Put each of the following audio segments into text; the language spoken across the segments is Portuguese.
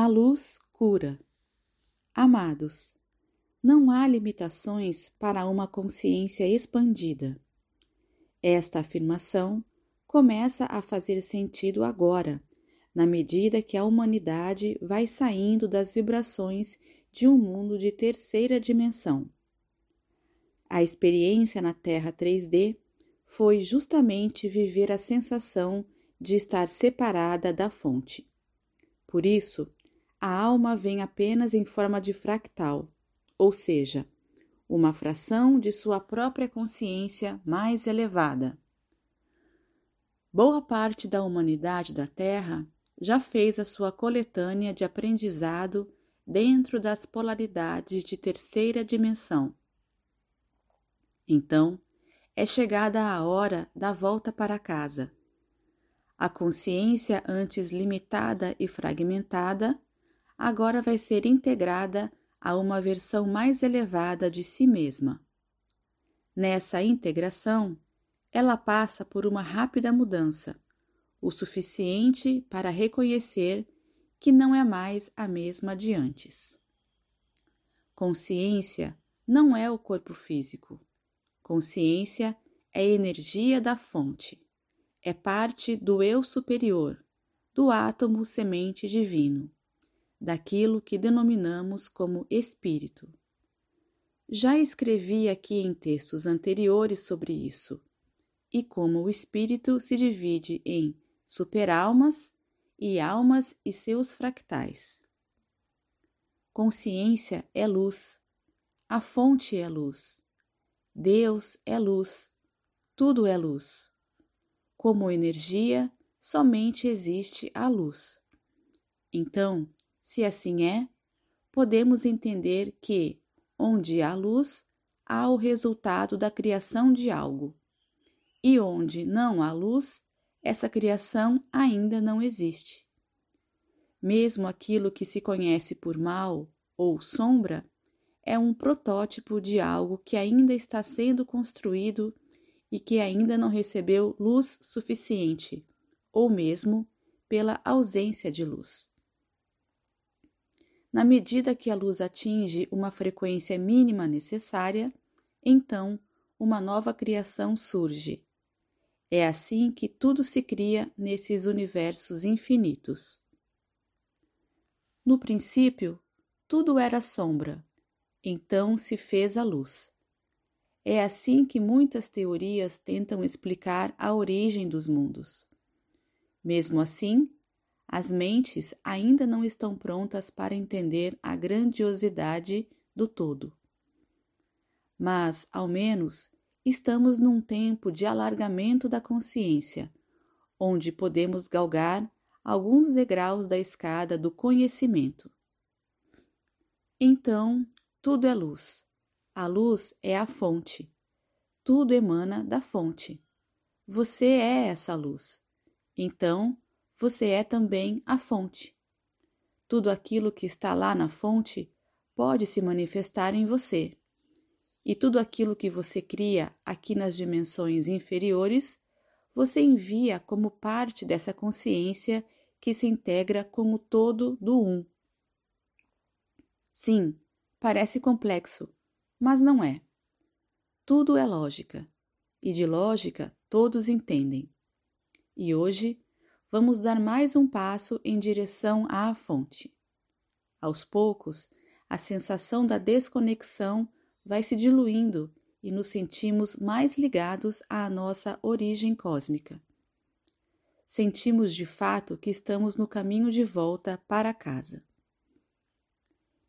A luz cura. Amados, não há limitações para uma consciência expandida. Esta afirmação começa a fazer sentido agora, na medida que a humanidade vai saindo das vibrações de um mundo de terceira dimensão. A experiência na Terra 3D foi justamente viver a sensação de estar separada da fonte. Por isso, a alma vem apenas em forma de fractal, ou seja, uma fração de sua própria consciência mais elevada. Boa parte da humanidade da Terra já fez a sua coletânea de aprendizado dentro das polaridades de terceira dimensão. Então, é chegada a hora da volta para casa. A consciência, antes limitada e fragmentada, agora vai ser integrada a uma versão mais elevada de si mesma. Nessa integração, ela passa por uma rápida mudança, o suficiente para reconhecer que não é mais a mesma de antes. Consciência não é o corpo físico. Consciência é energia da fonte. É parte do eu superior, do átomo semente divino daquilo que denominamos como espírito. Já escrevi aqui em textos anteriores sobre isso, e como o espírito se divide em superalmas e almas e seus fractais. Consciência é luz, a fonte é luz, Deus é luz, tudo é luz. Como energia, somente existe a luz. Então, se assim é, podemos entender que, onde há luz, há o resultado da criação de algo. E onde não há luz, essa criação ainda não existe. Mesmo aquilo que se conhece por mal ou sombra é um protótipo de algo que ainda está sendo construído e que ainda não recebeu luz suficiente, ou mesmo pela ausência de luz. Na medida que a luz atinge uma frequência mínima necessária, então uma nova criação surge. É assim que tudo se cria nesses universos infinitos. No princípio, tudo era sombra, então se fez a luz. É assim que muitas teorias tentam explicar a origem dos mundos. Mesmo assim, as mentes ainda não estão prontas para entender a grandiosidade do todo. Mas, ao menos, estamos num tempo de alargamento da consciência, onde podemos galgar alguns degraus da escada do conhecimento. Então, tudo é luz. A luz é a fonte. Tudo emana da fonte. Você é essa luz. Então, você é também a fonte. Tudo aquilo que está lá na fonte pode se manifestar em você. E tudo aquilo que você cria aqui nas dimensões inferiores, você envia como parte dessa consciência que se integra com o todo do Um. Sim, parece complexo, mas não é. Tudo é lógica, e de lógica todos entendem. E hoje vamos dar mais um passo em direção à fonte. Aos poucos, a sensação da desconexão vai se diluindo e nos sentimos mais ligados à nossa origem cósmica. Sentimos de fato que estamos no caminho de volta para casa.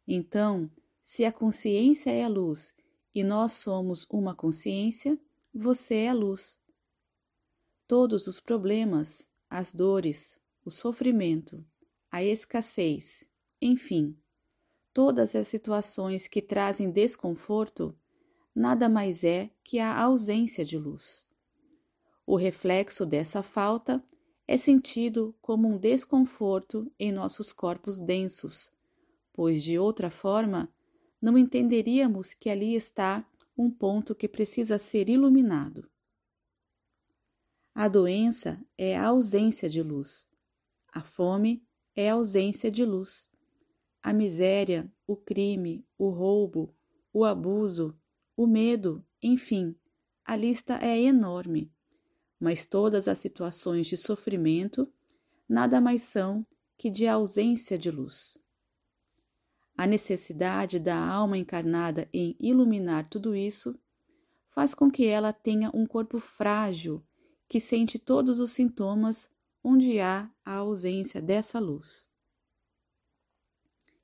Então, se a consciência é a luz e nós somos uma consciência, você é a luz. Todos os problemas, as dores, o sofrimento, a escassez, enfim, todas as situações que trazem desconforto, nada mais é que a ausência de luz. O reflexo dessa falta é sentido como um desconforto em nossos corpos densos, pois de outra forma não entenderíamos que ali está um ponto que precisa ser iluminado. A doença é a ausência de luz. A fome é a ausência de luz. a miséria, o crime, o roubo, o abuso, o medo, enfim, a lista é enorme. Mas todas as situações de sofrimento nada mais são que de ausência de luz. A necessidade da alma encarnada em iluminar tudo isso faz com que ela tenha um corpo frágil que sente todos os sintomas onde há a ausência dessa luz.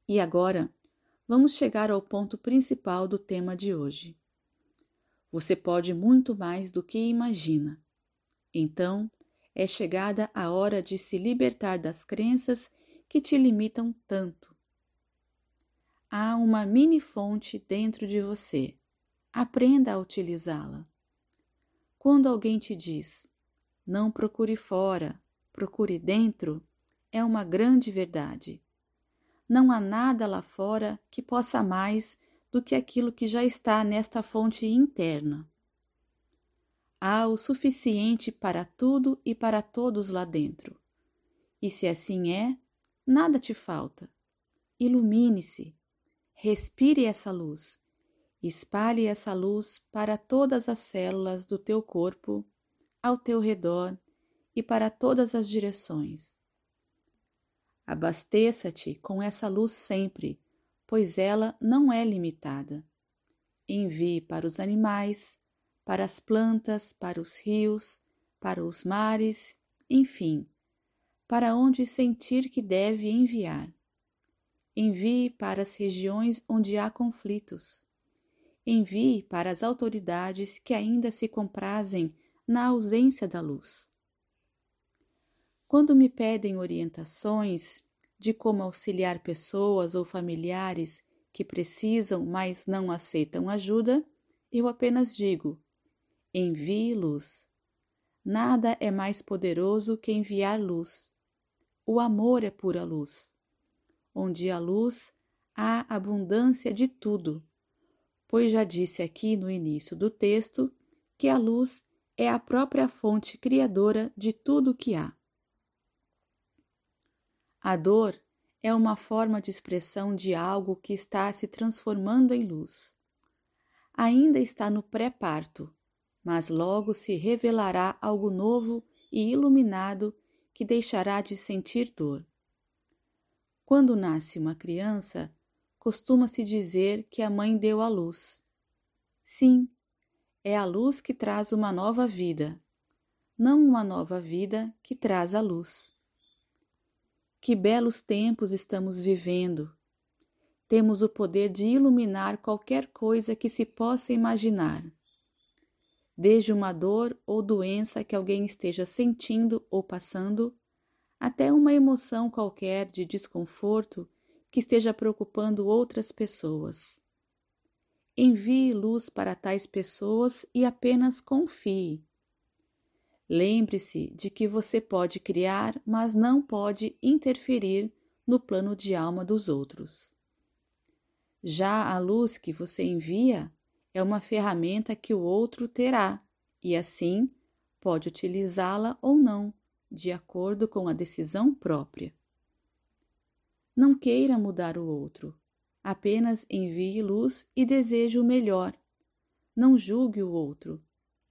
E agora, vamos chegar ao ponto principal do tema de hoje. Você pode muito mais do que imagina. Então, é chegada a hora de se libertar das crenças que te limitam tanto. Há uma mini fonte dentro de você. Aprenda a utilizá-la. Quando alguém te diz, não procure fora, procure dentro, é uma grande verdade. Não há nada lá fora que possa mais do que aquilo que já está nesta fonte interna. Há o suficiente para tudo e para todos lá dentro. E se assim é, nada te falta. Ilumine-se, respire essa luz, espalhe essa luz para todas as células do teu corpo, ao teu redor e para todas as direções. Abasteça-te com essa luz sempre, pois ela não é limitada. Envie para os animais, para as plantas, para os rios, para os mares, enfim, para onde sentir que deve enviar. Envie para as regiões onde há conflitos. Envie para as autoridades que ainda se comprazem na ausência da luz. Quando me pedem orientações de como auxiliar pessoas ou familiares que precisam, mas não aceitam ajuda, eu apenas digo: envie luz. Nada é mais poderoso que enviar luz. O amor é pura luz. Onde há luz, há abundância de tudo. Pois já disse aqui no início do texto que a luz é a própria fonte criadora de tudo o que há. A dor é uma forma de expressão de algo que está se transformando em luz. Ainda está no pré-parto, mas logo se revelará algo novo e iluminado que deixará de sentir dor. Quando nasce uma criança, costuma-se dizer que a mãe deu a luz. Sim, é a luz que traz uma nova vida, não uma nova vida que traz a luz. Que belos tempos estamos vivendo! Temos o poder de iluminar qualquer coisa que se possa imaginar. Desde uma dor ou doença que alguém esteja sentindo ou passando, até uma emoção qualquer de desconforto que esteja preocupando outras pessoas. Envie luz para tais pessoas e apenas confie. Lembre-se de que você pode criar, mas não pode interferir no plano de alma dos outros. Já a luz que você envia é uma ferramenta que o outro terá e, assim, pode utilizá-la ou não, de acordo com a decisão própria. Não queira mudar o outro, apenas envie luz e deseje o melhor. Não julgue o outro,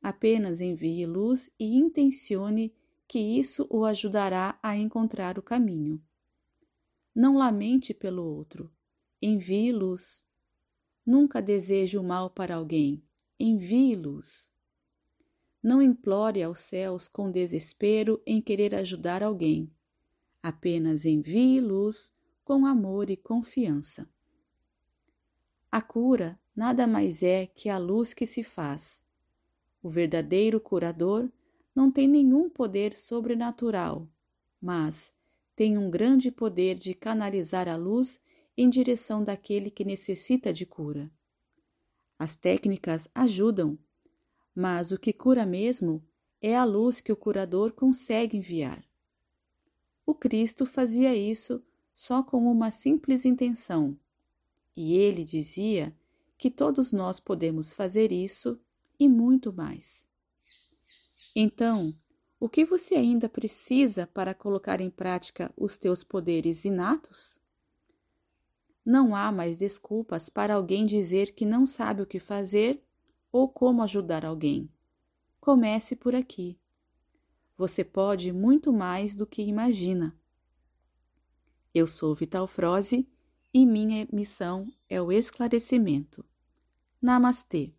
Apenas envie luz e intencione que isso o ajudará a encontrar o caminho. Não lamente pelo outro, envie luz. Nunca deseje o mal para alguém, envie luz. Não implore aos céus com desespero em querer ajudar alguém. Apenas envie luz com amor e confiança. A cura nada mais é que a luz que se faz o verdadeiro curador não tem nenhum poder sobrenatural, mas tem um grande poder de canalizar a luz em direção daquele que necessita de cura. As técnicas ajudam, mas o que cura mesmo é a luz que o curador consegue enviar. O Cristo fazia isso só com uma simples intenção, e ele dizia que todos nós podemos fazer isso e muito mais. Então, o que você ainda precisa para colocar em prática os teus poderes inatos? Não há mais desculpas para alguém dizer que não sabe o que fazer ou como ajudar alguém. Comece por aqui. Você pode muito mais do que imagina. Eu sou Vital Froze e minha missão é o esclarecimento. Namastê!